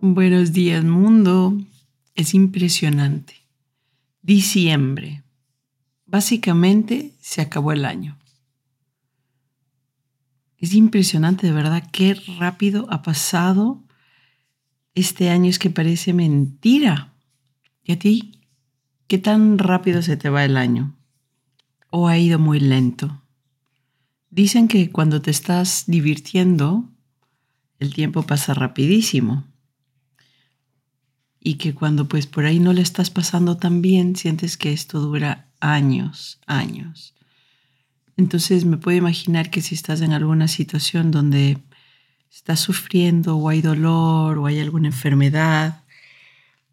Buenos días mundo. Es impresionante. Diciembre. Básicamente se acabó el año. Es impresionante de verdad qué rápido ha pasado este año. Es que parece mentira. ¿Y a ti? ¿Qué tan rápido se te va el año? ¿O ha ido muy lento? Dicen que cuando te estás divirtiendo, el tiempo pasa rapidísimo y que cuando pues por ahí no le estás pasando tan bien, sientes que esto dura años, años. Entonces me puedo imaginar que si estás en alguna situación donde estás sufriendo o hay dolor o hay alguna enfermedad,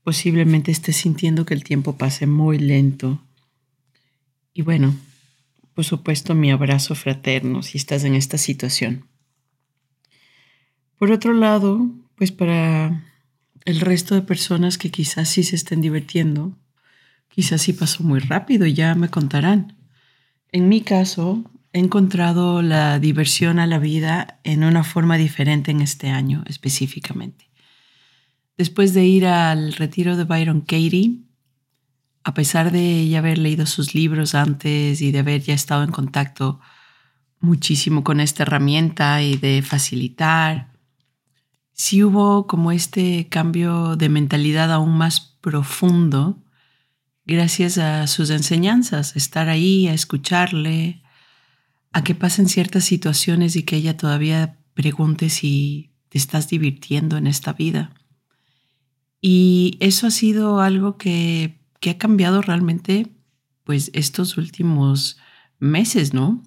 posiblemente estés sintiendo que el tiempo pase muy lento. Y bueno, por supuesto mi abrazo fraterno si estás en esta situación. Por otro lado, pues para el resto de personas que quizás sí se estén divirtiendo, quizás sí pasó muy rápido, ya me contarán. En mi caso, he encontrado la diversión a la vida en una forma diferente en este año específicamente. Después de ir al retiro de Byron Katie, a pesar de ya haber leído sus libros antes y de haber ya estado en contacto muchísimo con esta herramienta y de facilitar, sí hubo como este cambio de mentalidad aún más profundo gracias a sus enseñanzas, estar ahí, a escucharle, a que pasen ciertas situaciones y que ella todavía pregunte si te estás divirtiendo en esta vida. Y eso ha sido algo que, que ha cambiado realmente pues estos últimos meses, ¿no?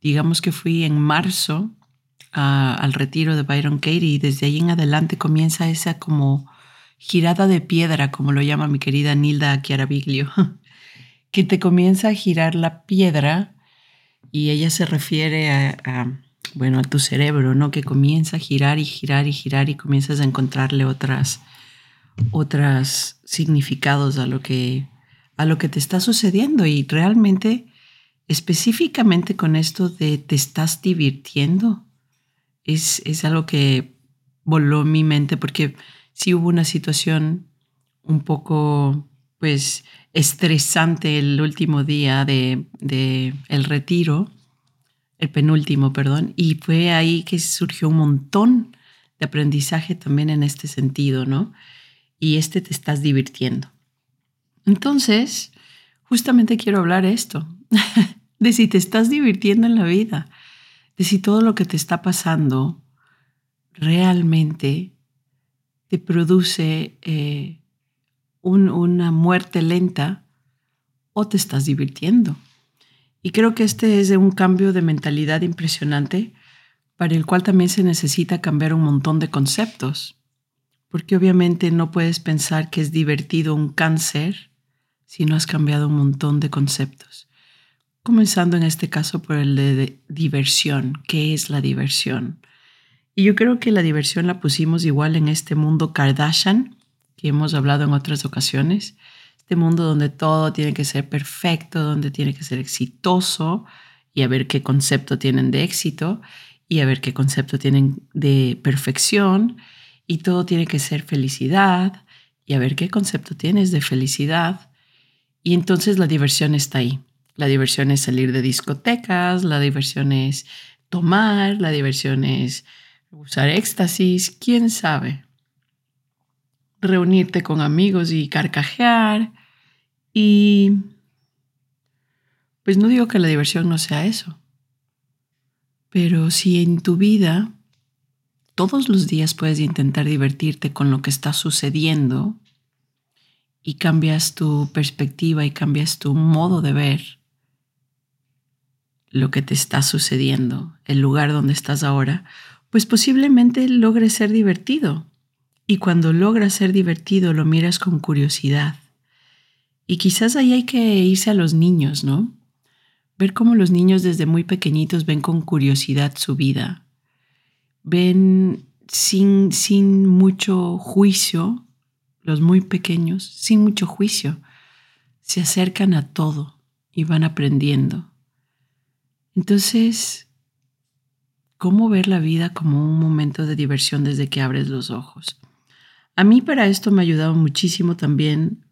Digamos que fui en marzo al retiro de Byron Katie y desde ahí en adelante comienza esa como girada de piedra, como lo llama mi querida Nilda Chiaraviglio, que te comienza a girar la piedra y ella se refiere a, bueno, a tu cerebro, ¿no? Que comienza a girar y girar y girar y comienzas a encontrarle otras, otras significados a lo que, a lo que te está sucediendo y realmente, específicamente con esto de te estás divirtiendo, es, algo que voló mi mente porque sí hubo una situación un poco, pues, estresante el último día de, de, el retiro, el penúltimo, perdón, y fue ahí que surgió un montón de aprendizaje también en este sentido, ¿no? Y este te estás divirtiendo. Entonces, justamente quiero hablar esto, de si te estás divirtiendo en la vida, de si todo lo que te está pasando realmente te produce eh, una muerte lenta o te estás divirtiendo. Y creo que este es un cambio de mentalidad impresionante para el cual también se necesita cambiar un montón de conceptos, porque obviamente no puedes pensar que es divertido un cáncer si no has cambiado un montón de conceptos. Comenzando en este caso por el de, diversión. ¿Qué es la diversión? Y yo creo que la diversión la pusimos igual en este mundo Kardashian, que hemos hablado en otras ocasiones. Este mundo donde todo tiene que ser perfecto, donde tiene que ser exitoso y a ver qué concepto tienen de éxito y a ver qué concepto tienen de perfección y todo tiene que ser felicidad y a ver qué concepto tienes de felicidad. Y entonces la diversión está ahí. La diversión es salir de discotecas, la diversión es tomar, la diversión es usar éxtasis, quién sabe. Reunirte con amigos y carcajear. Y pues no digo que la diversión no sea eso, pero si en tu vida todos los días puedes intentar divertirte con lo que está sucediendo y cambias tu perspectiva y cambias tu modo de ver, lo que te está sucediendo, el lugar donde estás ahora, pues posiblemente logre ser divertido. Y cuando logra ser divertido, lo miras con curiosidad. Y quizás ahí hay que irse a los niños, ¿no? Ver cómo los niños desde muy pequeñitos ven con curiosidad su vida. Ven sin, sin mucho juicio, los muy pequeños, sin mucho juicio, se acercan a todo y van aprendiendo. Entonces, ¿cómo ver la vida como un momento de diversión desde que abres los ojos? A mí para esto me ha ayudado muchísimo también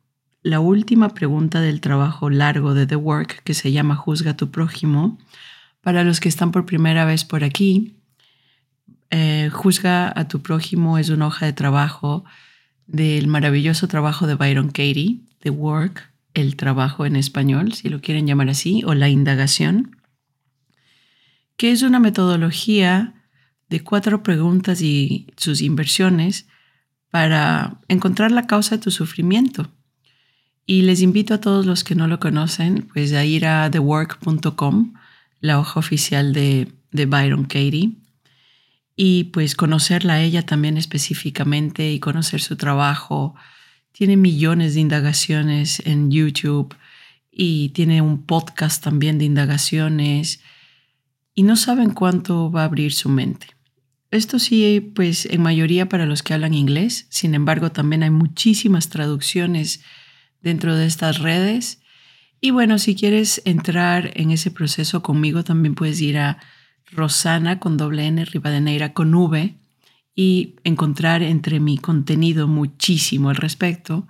la última pregunta del trabajo largo de The Work que se llama Juzga a tu prójimo. Para los que están por primera vez por aquí, eh, Juzga a tu prójimo es una hoja de trabajo del maravilloso trabajo de Byron Katie, The Work, el trabajo en español, si lo quieren llamar así, o la indagación, que es una metodología de cuatro preguntas y sus inversiones para encontrar la causa de tu sufrimiento. Y les invito a todos los que no lo conocen, pues a ir a thework.com, la hoja oficial de, de Byron Katie, y pues conocerla a ella también específicamente y conocer su trabajo. Tiene millones de indagaciones en YouTube y tiene un podcast también de indagaciones y no saben cuánto va a abrir su mente. Esto sí, pues en mayoría para los que hablan inglés, sin embargo también hay muchísimas traducciones dentro de estas redes. Y bueno, si quieres entrar en ese proceso conmigo, también puedes ir a Rosana con doble N, Rivadeneira con V y encontrar entre mi contenido muchísimo al respecto,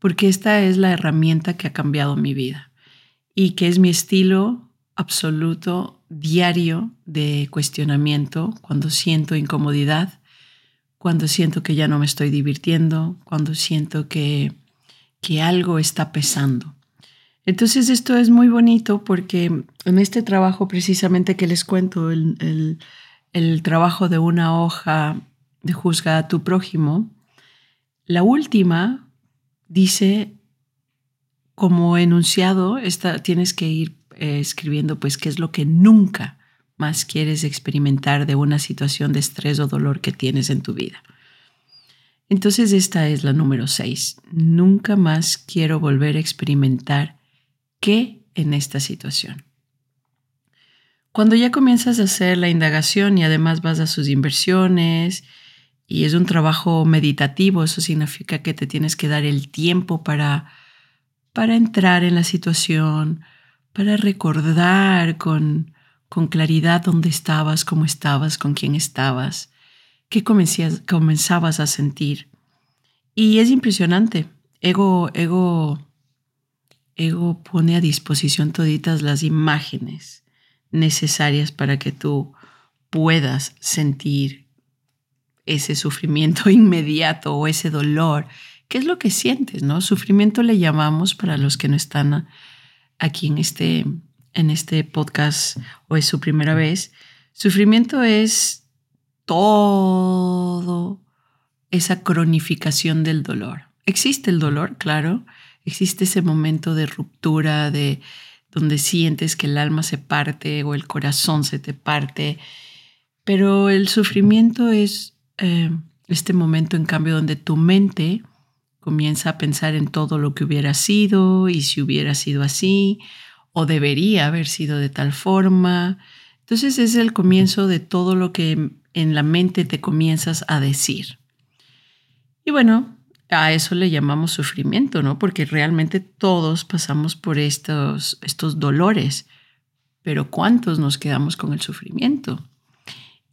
porque esta es la herramienta que ha cambiado mi vida y que es mi estilo absoluto diario de cuestionamiento cuando siento incomodidad, cuando siento que ya no me estoy divirtiendo, cuando siento que, que algo está pesando. Entonces esto es muy bonito porque en este trabajo precisamente que les cuento, el, el trabajo de una hoja de juzga a tu prójimo, la última dice como enunciado, esta, tienes que ir eh, escribiendo pues qué es lo que nunca más quieres experimentar de una situación de estrés o dolor que tienes en tu vida. Entonces esta es la número 6. Nunca más quiero volver a experimentar qué en esta situación. Cuando ya comienzas a hacer la indagación y además vas a sus inversiones y es un trabajo meditativo, eso significa que te tienes que dar el tiempo para, para entrar en la situación, para recordar con, con claridad dónde estabas, cómo estabas, con quién estabas, qué comenzabas a sentir. Y es impresionante. Ego, ego, ego pone a disposición toditas las imágenes necesarias para que tú puedas sentir ese sufrimiento inmediato o ese dolor. ¿Qué es lo que sientes? ¿no? Sufrimiento le llamamos para los que no están aquí en este, en este podcast o es su primera vez, sufrimiento es todo esa cronificación del dolor. Existe el dolor, claro, existe ese momento de ruptura, de donde sientes que el alma se parte o el corazón se te parte, pero el sufrimiento es eh, este momento, en cambio, donde tu mente comienza a pensar en todo lo que hubiera sido y si hubiera sido así o debería haber sido de tal forma. Entonces es el comienzo de todo lo que en la mente te comienzas a decir. Y bueno, a eso le llamamos sufrimiento, ¿no? Porque realmente todos pasamos por estos, estos dolores, pero ¿cuántos nos quedamos con el sufrimiento?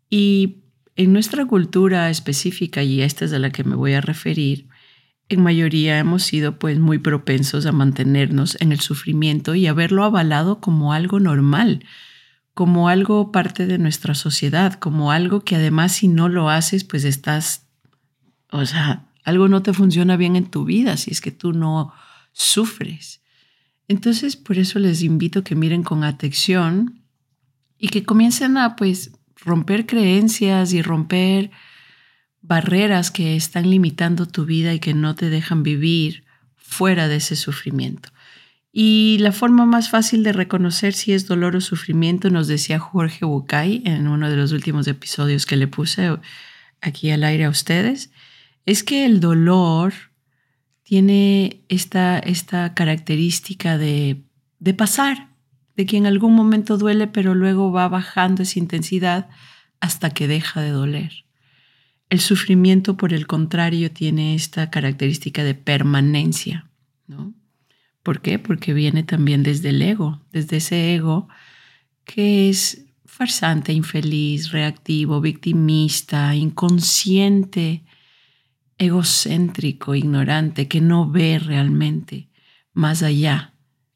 Y en nuestra cultura específica, y esta es a la que me voy a referir, en mayoría hemos sido pues muy propensos a mantenernos en el sufrimiento y a avalado como algo normal, como algo parte de nuestra sociedad, como algo que además si no lo haces pues estás, o sea, algo no te funciona bien en tu vida si es que tú no sufres. Entonces por eso les invito que miren con atención y que comiencen a pues romper creencias y romper barreras que están limitando tu vida y que no te dejan vivir fuera de ese sufrimiento. Y la forma más fácil de reconocer si es dolor o sufrimiento, nos decía Jorge Bucay en uno de los últimos episodios que le puse aquí al aire a ustedes, es que el dolor tiene esta, esta característica de, de pasar, de que en algún momento duele, pero luego va bajando esa intensidad hasta que deja de doler. El sufrimiento, por el contrario, tiene esta característica de permanencia, ¿no? ¿Por qué? Porque viene también desde el ego, desde ese ego que es farsante, infeliz, reactivo, victimista, inconsciente, egocéntrico, ignorante, que no ve realmente más allá,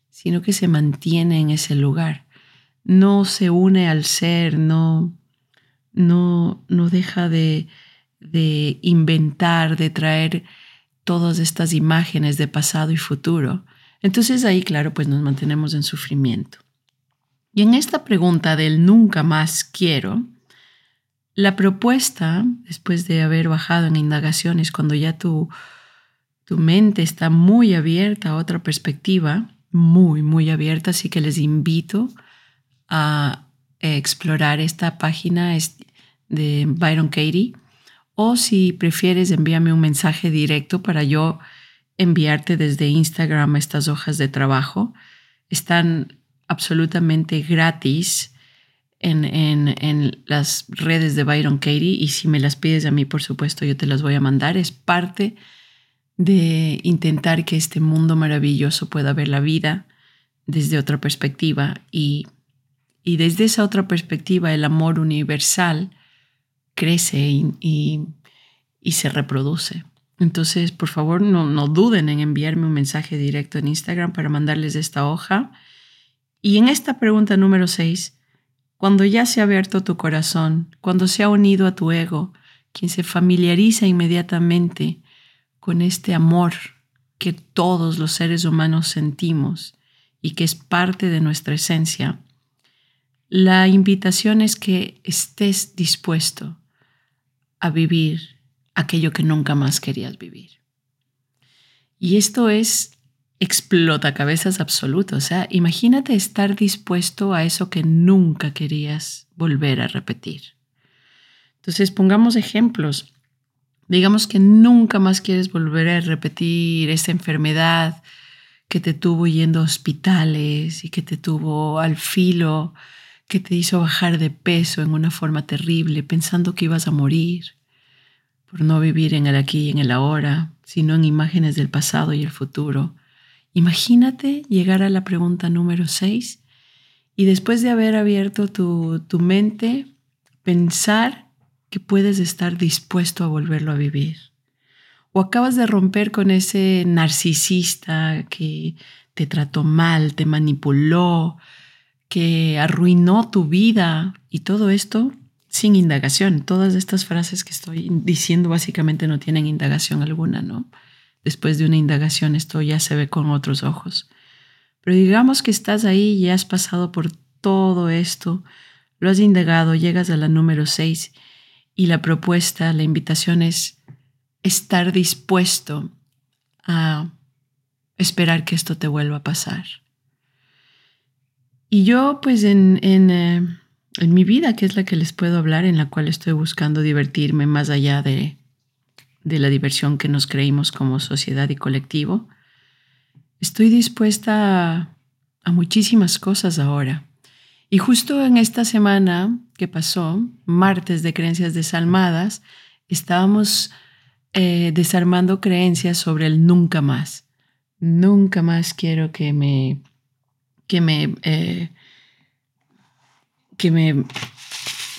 sino que se mantiene en ese lugar. No se une al ser, no, no, no deja de, de inventar, de traer todas estas imágenes de pasado y futuro. Entonces ahí, claro, pues nos mantenemos en sufrimiento. Y en esta pregunta del nunca más quiero, la propuesta, después de haber bajado en indagaciones, cuando ya tu, tu mente está muy abierta a otra perspectiva, muy, muy abierta, así que les invito a explorar esta página de Byron Katie o si prefieres envíame un mensaje directo para yo enviarte desde Instagram estas hojas de trabajo. Están absolutamente gratis en, en, las redes de Byron Katie y si me las pides a mí, por supuesto, yo te las voy a mandar. Es parte de intentar que este mundo maravilloso pueda ver la vida desde otra perspectiva y, y desde esa otra perspectiva el amor universal crece y, y, se reproduce. Entonces, por favor, no, no duden en enviarme un mensaje directo en Instagram para mandarles esta hoja. Y en esta pregunta número 6, cuando ya se ha abierto tu corazón, cuando se ha unido a tu ego, quien se familiariza inmediatamente con este amor que todos los seres humanos sentimos y que es parte de nuestra esencia, la invitación es que estés dispuesto a vivir aquello que nunca más querías vivir. Y esto es explota cabezas absoluto. O sea, imagínate estar dispuesto a eso que nunca querías volver a repetir. Entonces, pongamos ejemplos. Digamos que nunca más quieres volver a repetir esa enfermedad que te tuvo yendo a hospitales y que te tuvo al filo que te hizo bajar de peso en una forma terrible, pensando que ibas a morir, por no vivir en el aquí y en el ahora, sino en imágenes del pasado y el futuro. Imagínate llegar a la pregunta número 6 y después de haber abierto tu, tu mente, pensar que puedes estar dispuesto a volverlo a vivir. O acabas de romper con ese narcisista que te trató mal, te manipuló, que arruinó tu vida y todo esto sin indagación. Todas estas frases que estoy diciendo básicamente no tienen indagación alguna, ¿no? Después de una indagación esto ya se ve con otros ojos. Pero digamos que estás ahí y has pasado por todo esto, lo has indagado, llegas a la número 6 y la propuesta, la invitación es estar dispuesto a esperar que esto te vuelva a pasar. Y yo, pues en, eh, en, mi vida, que es la que les puedo hablar, en la cual estoy buscando divertirme más allá de, de la diversión que nos creímos como sociedad y colectivo, estoy dispuesta a, a muchísimas cosas ahora. Y justo en esta semana que pasó, martes de creencias desalmadas, estábamos eh, desarmando creencias sobre el nunca más. Nunca más quiero que me que me, eh, que me,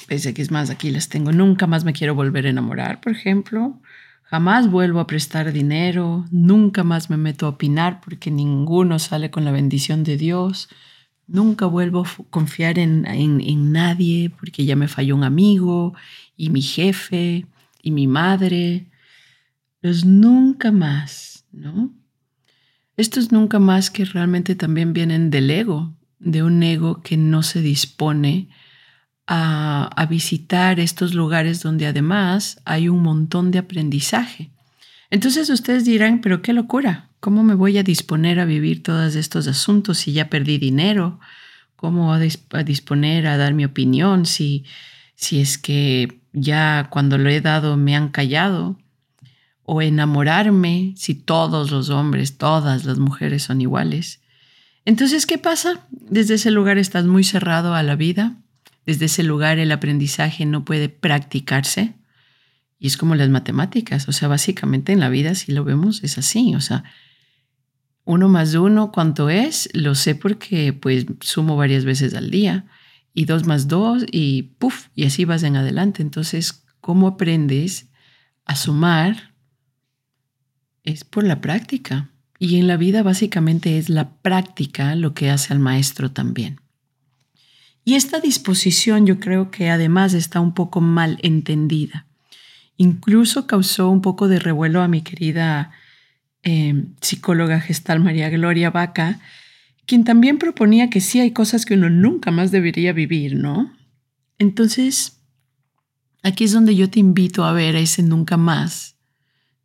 pese que es más, aquí las tengo, nunca más me quiero volver a enamorar, por ejemplo, jamás vuelvo a prestar dinero, nunca más me meto a opinar porque ninguno sale con la bendición de Dios, nunca vuelvo a confiar en, en, en nadie porque ya me falló un amigo y mi jefe y mi madre, los nunca más, ¿no? Estos nunca más que realmente también vienen del ego, de un ego que no se dispone a, visitar estos lugares donde además hay un montón de aprendizaje. Entonces ustedes dirán, pero qué locura, ¿cómo me voy a disponer a vivir todos estos asuntos si ya perdí dinero? ¿Cómo a, a disponer a dar mi opinión si, si es que ya cuando lo he dado me han callado? O enamorarme si todos los hombres, todas las mujeres son iguales. Entonces, ¿qué pasa? Desde ese lugar estás muy cerrado a la vida, desde ese lugar el aprendizaje no puede practicarse y es como las matemáticas, o sea, básicamente en la vida si lo vemos es así, o sea, uno más uno, ¿cuánto es? Lo sé porque pues sumo varias veces al día y dos más dos y puff, y así vas en adelante. Entonces, ¿cómo aprendes a sumar? Es por la práctica. Y en la vida básicamente es la práctica lo que hace al maestro también. Y esta disposición yo creo que además está un poco mal entendida. Incluso causó un poco de revuelo a mi querida eh, psicóloga gestal María Gloria Vaca, quien también proponía que sí hay cosas que uno nunca más debería vivir, ¿no? Entonces, aquí es donde yo te invito a ver ese nunca más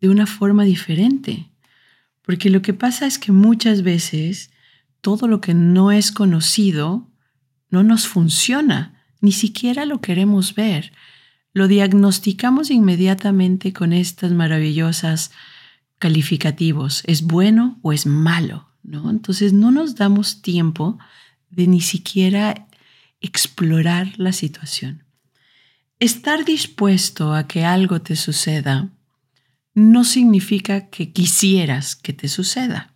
de una forma diferente. Porque lo que pasa es que muchas veces todo lo que no es conocido no nos funciona, ni siquiera lo queremos ver. Lo diagnosticamos inmediatamente con estas maravillosas calificativos, es bueno o es malo, ¿no? Entonces no nos damos tiempo de ni siquiera explorar la situación. Estar dispuesto a que algo te suceda no significa que quisieras que te suceda.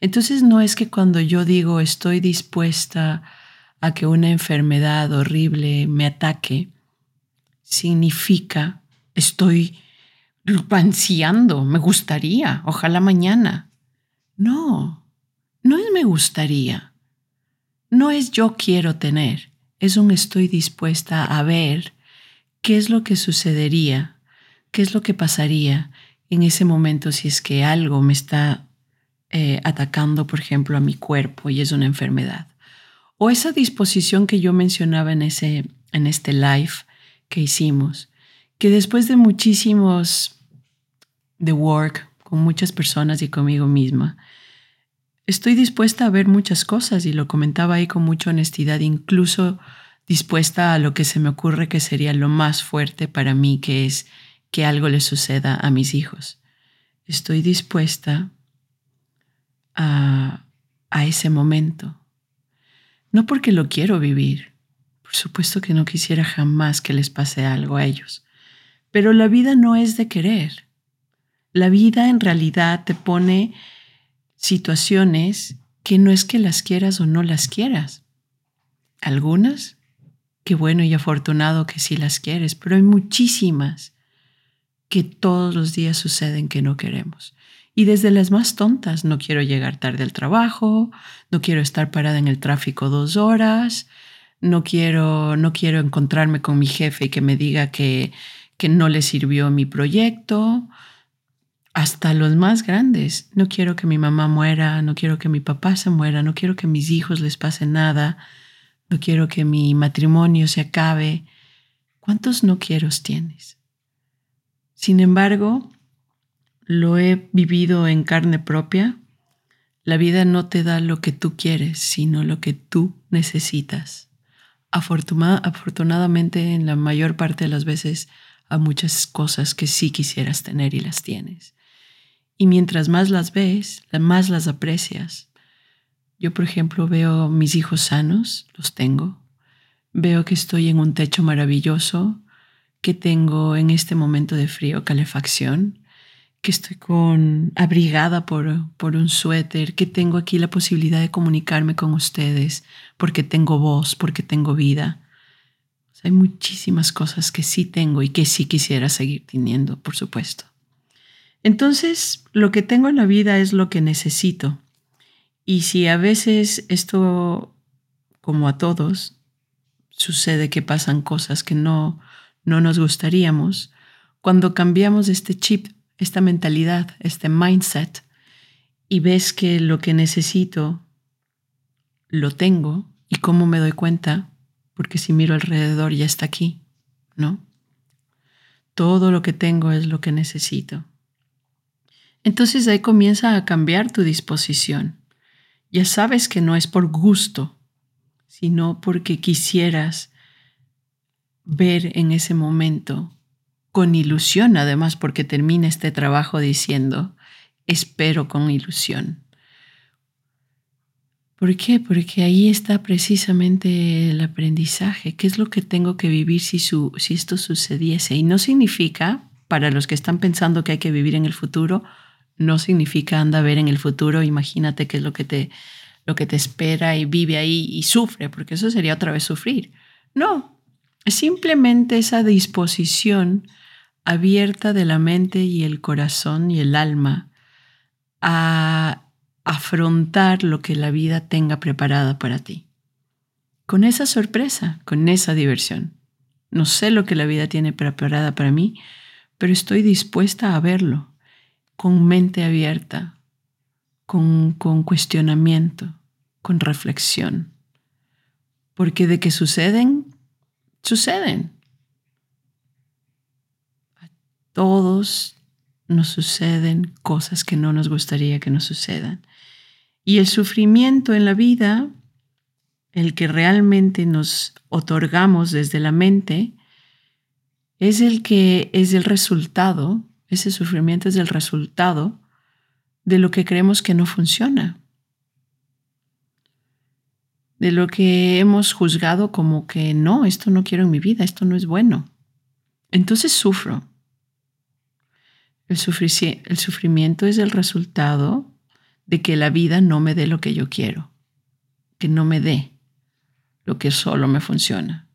Entonces no es que cuando yo digo estoy dispuesta a que una enfermedad horrible me ataque, significa estoy ansiando, me gustaría, ojalá mañana. No, no es me gustaría. No es yo quiero tener, es un estoy dispuesta a ver qué es lo que sucedería ¿Qué es lo que pasaría en ese momento si es que algo me está eh, atacando, por ejemplo, a mi cuerpo y es una enfermedad? O esa disposición que yo mencionaba en, ese, en este live que hicimos, que después de muchísimos de work con muchas personas y conmigo misma, estoy dispuesta a ver muchas cosas y lo comentaba ahí con mucha honestidad, incluso dispuesta a lo que se me ocurre que sería lo más fuerte para mí, que es que algo le suceda a mis hijos. Estoy dispuesta a, a ese momento. No porque lo quiero vivir. Por supuesto que no quisiera jamás que les pase algo a ellos. Pero la vida no es de querer. La vida en realidad te pone situaciones que no es que las quieras o no las quieras. Algunas, qué bueno y afortunado que sí las quieres, pero hay muchísimas que todos los días suceden que no queremos. Y desde las más tontas, no quiero llegar tarde al trabajo, no quiero estar parada en el tráfico dos horas, no quiero, no quiero encontrarme con mi jefe y que me diga que, que no le sirvió mi proyecto, hasta los más grandes. No quiero que mi mamá muera, no quiero que mi papá se muera, no quiero que mis hijos les pase nada, no quiero que mi matrimonio se acabe. ¿Cuántos no quiero tienes? Sin embargo, lo he vivido en carne propia. La vida no te da lo que tú quieres, sino lo que tú necesitas. afortunadamente, en la mayor parte de las veces, hay muchas cosas que sí quisieras tener y las tienes. Y mientras más las ves, más las aprecias. Yo, por ejemplo, veo mis hijos sanos, los tengo. Veo que estoy en un techo maravilloso, que tengo en este momento de frío calefacción, que estoy con abrigada por, por un suéter, que tengo aquí la posibilidad de comunicarme con ustedes, porque tengo voz, porque tengo vida. hay muchísimas cosas que sí tengo y que sí quisiera seguir teniendo, por supuesto. Entonces, lo que tengo en la vida es lo que necesito. Y si a veces esto, como a todos, sucede que pasan cosas que no no nos gustaríamos, cuando cambiamos este chip, esta mentalidad, este mindset, y ves que lo que necesito lo tengo y cómo me doy cuenta, porque si miro alrededor ya está aquí, ¿no? Todo lo que tengo es lo que necesito. Entonces ahí comienza a cambiar tu disposición. Ya sabes que no es por gusto, sino porque quisieras ver en ese momento con ilusión además, porque termina este trabajo diciendo, espero con ilusión. ¿Por qué? Porque ahí está precisamente el aprendizaje. ¿Qué es lo que tengo que vivir si, si esto sucediese? Y no significa, para los que están pensando que hay que vivir en el futuro, no significa anda a ver en el futuro, imagínate qué es lo que te, lo que te espera y vive ahí y sufre, porque eso sería otra vez sufrir. No, es simplemente esa disposición abierta de la mente y el corazón y el alma a afrontar lo que la vida tenga preparada para ti. Con esa sorpresa, con esa diversión. No sé lo que la vida tiene preparada para mí, pero estoy dispuesta a verlo, con mente abierta, con, con cuestionamiento, con reflexión. Porque de que suceden, suceden. A todos nos suceden cosas que no nos gustaría que nos sucedan. Y el sufrimiento en la vida, el que realmente nos otorgamos desde la mente, es el que es el resultado, ese sufrimiento es el resultado de lo que creemos que no funciona, de lo que hemos juzgado como que no, esto no quiero en mi vida, esto no es bueno. Entonces sufro. El, el sufrimiento es el resultado de que la vida no me dé lo que yo quiero, que no me dé lo que solo me funciona.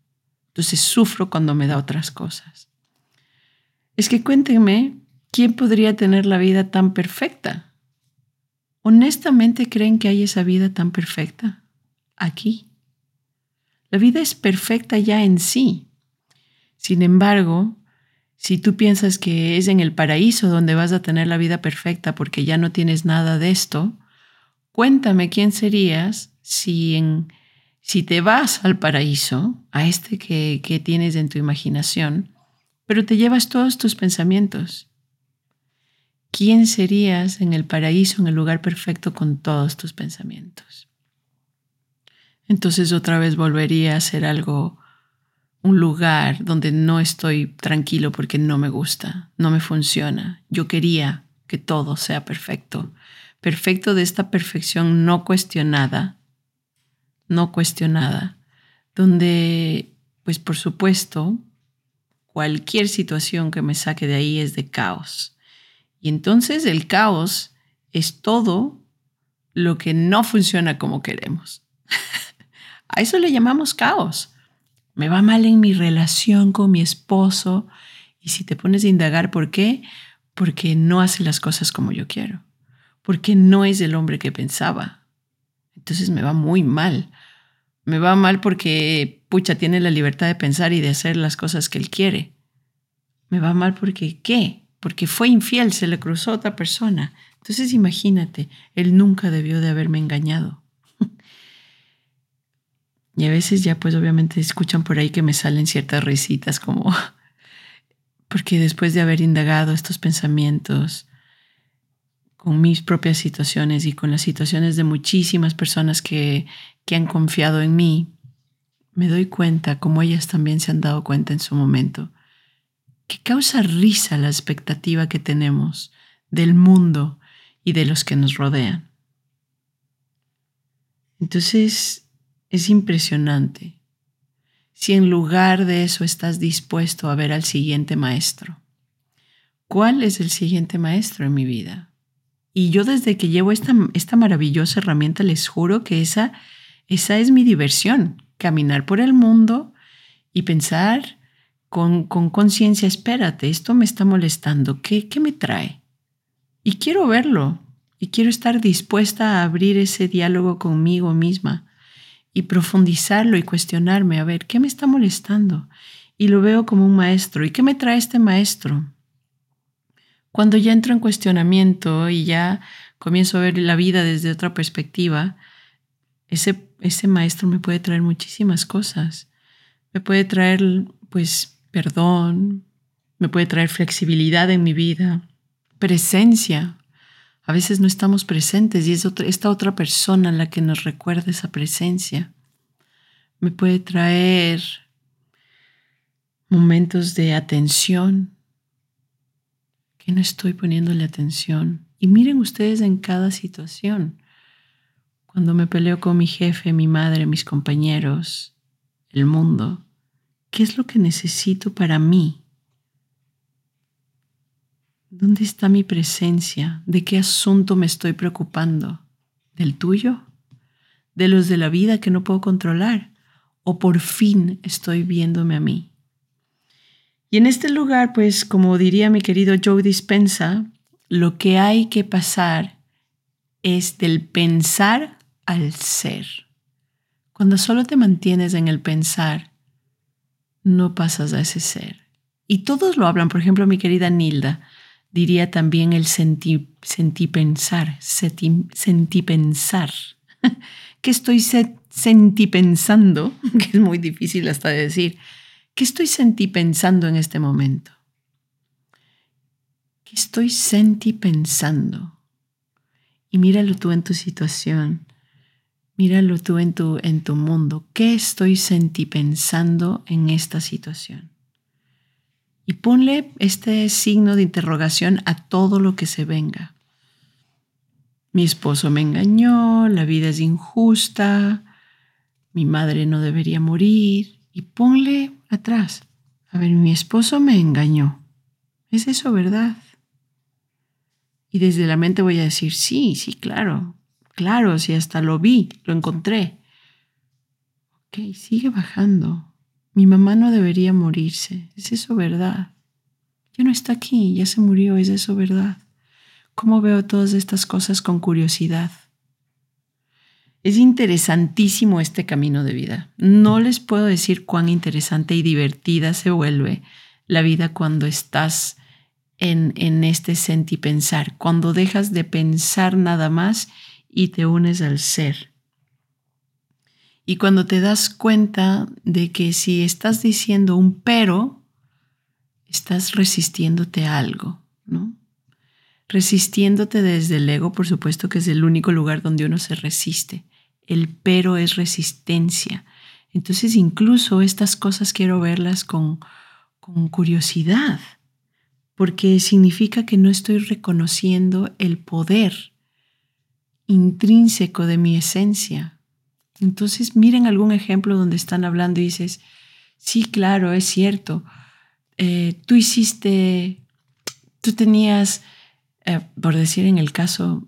Entonces sufro cuando me da otras cosas. Es que cuéntenme, ¿quién podría tener la vida tan perfecta? ¿Honestamente creen que hay esa vida tan perfecta? Aquí. La vida es perfecta ya en sí. Sin embargo, si tú piensas que es en el paraíso donde vas a tener la vida perfecta porque ya no tienes nada de esto, cuéntame quién serías si, en, si te vas al paraíso, a este que, que tienes en tu imaginación, pero te llevas todos tus pensamientos. ¿Quién serías en el paraíso, en el lugar perfecto con todos tus pensamientos? Entonces otra vez volvería a ser algo un lugar donde no estoy tranquilo porque no me gusta, no me funciona. Yo quería que todo sea perfecto, perfecto de esta perfección no cuestionada, no cuestionada, donde, pues por supuesto, cualquier situación que me saque de ahí es de caos. Y entonces el caos es todo lo que no funciona como queremos. A eso le llamamos caos me va mal en mi relación con mi esposo. Y si te pones a indagar por qué, porque no hace las cosas como yo quiero, porque no es el hombre que pensaba. Entonces me va muy mal. Me va mal porque, pucha, tiene la libertad de pensar y de hacer las cosas que él quiere. Me va mal porque, ¿qué? Porque fue infiel, se le cruzó a otra persona. Entonces imagínate, él nunca debió de haberme engañado. Y a veces ya pues obviamente escuchan por ahí que me salen ciertas risitas como porque después de haber indagado estos pensamientos con mis propias situaciones y con las situaciones de muchísimas personas que, que han confiado en mí, me doy cuenta, como ellas también se han dado cuenta en su momento, que causa risa la expectativa que tenemos del mundo y de los que nos rodean. Entonces, es impresionante si en lugar de eso estás dispuesto a ver al siguiente maestro. ¿Cuál es el siguiente maestro en mi vida? Y yo desde que llevo esta, esta maravillosa herramienta les juro que esa, esa es mi diversión, caminar por el mundo y pensar con conciencia, espérate, esto me está molestando, ¿Qué, ¿qué me trae? Y quiero verlo, y quiero estar dispuesta a abrir ese diálogo conmigo misma y profundizarlo y cuestionarme, a ver, ¿qué me está molestando? Y lo veo como un maestro. ¿Y qué me trae este maestro? Cuando ya entro en cuestionamiento y ya comienzo a ver la vida desde otra perspectiva, ese, ese maestro me puede traer muchísimas cosas. Me puede traer, pues, perdón, me puede traer flexibilidad en mi vida, presencia, a veces no estamos presentes y es esta otra persona la que nos recuerda esa presencia. Me puede traer momentos de atención, que no estoy poniéndole atención. Y miren ustedes en cada situación. Cuando me peleo con mi jefe, mi madre, mis compañeros, el mundo, ¿qué es lo que necesito para mí? ¿Dónde está mi presencia? ¿De qué asunto me estoy preocupando? ¿Del tuyo? ¿De los de la vida que no puedo controlar? ¿O por fin estoy viéndome a mí? Y en este lugar, pues como diría mi querido Joe Dispensa, lo que hay que pasar es del pensar al ser. Cuando solo te mantienes en el pensar, no pasas a ese ser. Y todos lo hablan, por ejemplo, mi querida Nilda diría también el sentí, sentí pensar, sentí. ¿Qué estoy sentí pensando? Que es muy difícil hasta de decir. ¿Qué estoy sentí pensando en este momento? ¿Qué estoy sentí pensando? Y míralo tú en tu situación. Míralo tú en tu, en tu mundo. ¿Qué estoy sentí pensando en esta situación? Y ponle este signo de interrogación a todo lo que se venga. Mi esposo me engañó, la vida es injusta, mi madre no debería morir, y ponle atrás. A ver, mi esposo me engañó. ¿Es eso verdad? Y desde la mente voy a decir, sí, sí, claro, claro, si hasta lo vi, lo encontré. Ok, sigue bajando. Mi mamá no debería morirse. ¿Es eso verdad? Ya no está aquí, ya se murió, ¿es eso verdad? ¿Cómo veo todas estas cosas con curiosidad? Es interesantísimo este camino de vida. No les puedo decir cuán interesante y divertida se vuelve la vida cuando estás en, en este pensar, cuando dejas de pensar nada más y te unes al ser. Y cuando te das cuenta de que si estás diciendo un pero, estás resistiéndote a algo, ¿no? Resistiéndote desde el ego, por supuesto que es el único lugar donde uno se resiste el pero es resistencia. Entonces incluso estas cosas quiero verlas con, con curiosidad, porque significa que no estoy reconociendo el poder intrínseco de mi esencia. Entonces miren algún ejemplo donde están hablando y dices, sí, claro, es cierto, eh, tú hiciste, tú tenías, eh, por decir en el caso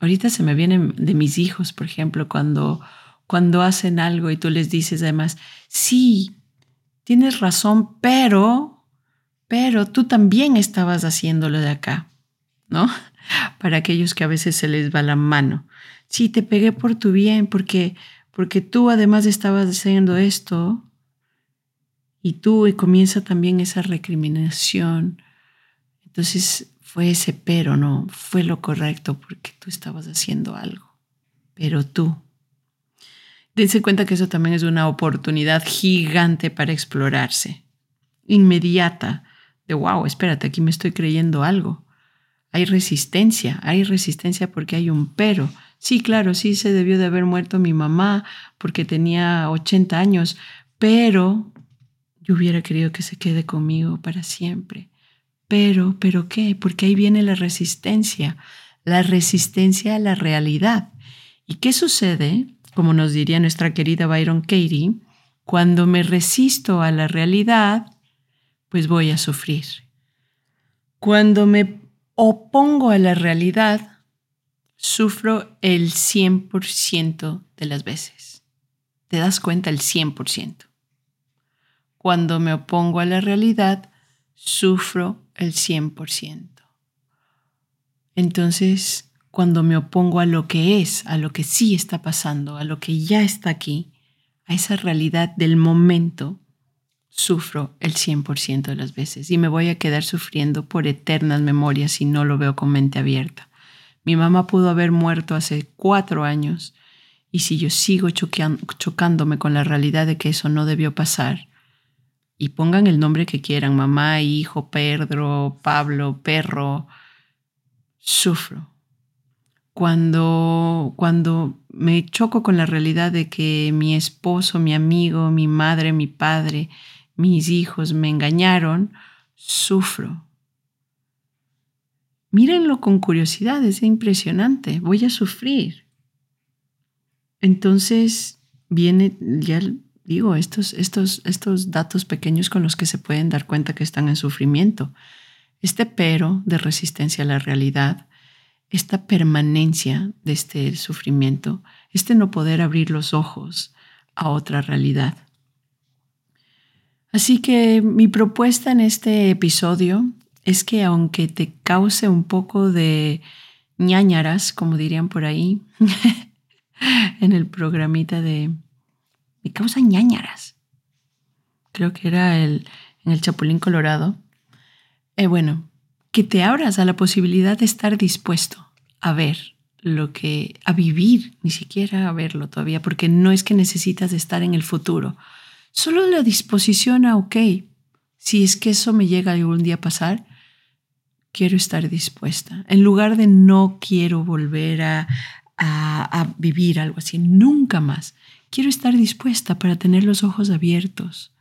Ahorita se me vienen de mis hijos, por ejemplo, cuando, cuando hacen algo y tú les dices además, sí, tienes razón, pero, pero tú también estabas haciéndolo de acá, ¿no? Para aquellos que a veces se les va la mano. Sí, te pegué por tu bien, porque, porque tú además estabas haciendo esto y tú y comienza también esa recriminación. Entonces, fue ese pero, no, fue lo correcto porque tú estabas haciendo algo, pero tú. Dense cuenta que eso también es una oportunidad gigante para explorarse, inmediata, de wow, espérate, aquí me estoy creyendo algo. Hay resistencia, hay resistencia porque hay un pero. Sí, claro, sí se debió de haber muerto mi mamá porque tenía 80 años, pero yo hubiera querido que se quede conmigo para siempre. Pero, ¿pero qué? Porque ahí viene la resistencia, la resistencia a la realidad. ¿Y qué sucede? Como nos diría nuestra querida Byron Katie, cuando me resisto a la realidad, pues voy a sufrir. Cuando me opongo a la realidad, sufro el 100% de las veces. ¿Te das cuenta? El 100%. Cuando me opongo a la realidad, sufro el 100%. Entonces, cuando me opongo a lo que es, a lo que sí está pasando, a lo que ya está aquí, a esa realidad del momento, sufro el 100% de las veces y me voy a quedar sufriendo por eternas memorias si no lo veo con mente abierta. Mi mamá pudo haber muerto hace cuatro años y si yo sigo chocándome con la realidad de que eso no debió pasar, y pongan el nombre que quieran, mamá, hijo, Pedro, Pablo, perro, sufro. Cuando, cuando me choco con la realidad de que mi esposo, mi amigo, mi madre, mi padre, mis hijos me engañaron, sufro. Mírenlo con curiosidad, es impresionante, voy a sufrir. Entonces viene, ya digo, estos, estos, estos datos pequeños con los que se pueden dar cuenta que están en sufrimiento. Este pero de resistencia a la realidad, esta permanencia de este sufrimiento, este no poder abrir los ojos a otra realidad. Así que mi propuesta en este episodio es que aunque te cause un poco de ñañaras, como dirían por ahí, en el programita de... Me causa ñañaras. Creo que era el, en el Chapulín Colorado. Eh, bueno, que te abras a la posibilidad de estar dispuesto a ver lo que, a vivir, ni siquiera a verlo todavía, porque no es que necesitas estar en el futuro. Solo la disposición a, ok, si es que eso me llega algún día a pasar, quiero estar dispuesta. En lugar de no quiero volver a, a, vivir algo así, nunca más. Quiero estar dispuesta para tener los ojos abiertos,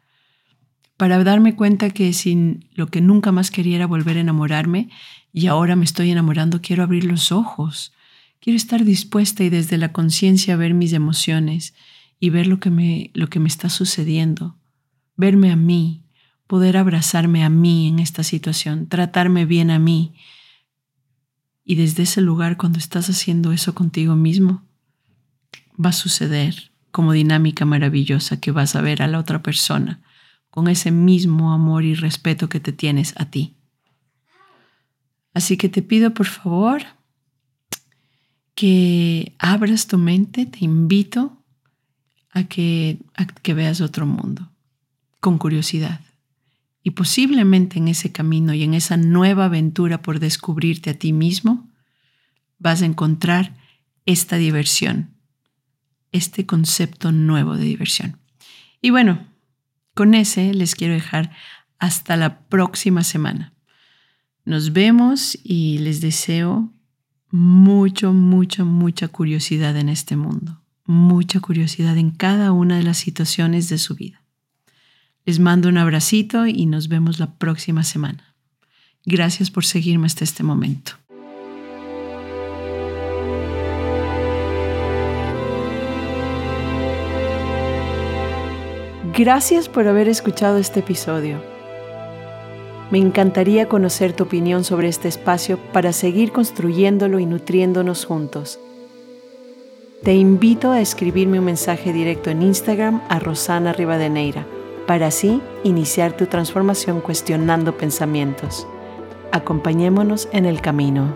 para darme cuenta que sin lo que nunca más quería era volver a enamorarme y ahora me estoy enamorando, quiero abrir los ojos. Quiero estar dispuesta y desde la conciencia ver mis emociones y ver lo que, me, lo que me está sucediendo, verme a mí, poder abrazarme a mí en esta situación, tratarme bien a mí. Y desde ese lugar, cuando estás haciendo eso contigo mismo, va a suceder como dinámica maravillosa que vas a ver a la otra persona con ese mismo amor y respeto que te tienes a ti. Así que te pido por favor que abras tu mente, te invito a que, que veas otro mundo con curiosidad. Y posiblemente en ese camino y en esa nueva aventura por descubrirte a ti mismo, vas a encontrar esta diversión, este concepto nuevo de diversión. Y bueno, con ese les quiero dejar hasta la próxima semana. Nos vemos y les deseo mucho, mucho, mucha curiosidad en este mundo mucha curiosidad en cada una de las situaciones de su vida. Les mando un abracito y nos vemos la próxima semana. Gracias por seguirme hasta este momento. Gracias por haber escuchado este episodio. Me encantaría conocer tu opinión sobre este espacio para seguir construyéndolo y nutriéndonos juntos. Te invito a escribirme un mensaje directo en Instagram a Rosana Rivadeneira para así iniciar tu transformación cuestionando pensamientos. Acompañémonos en el camino.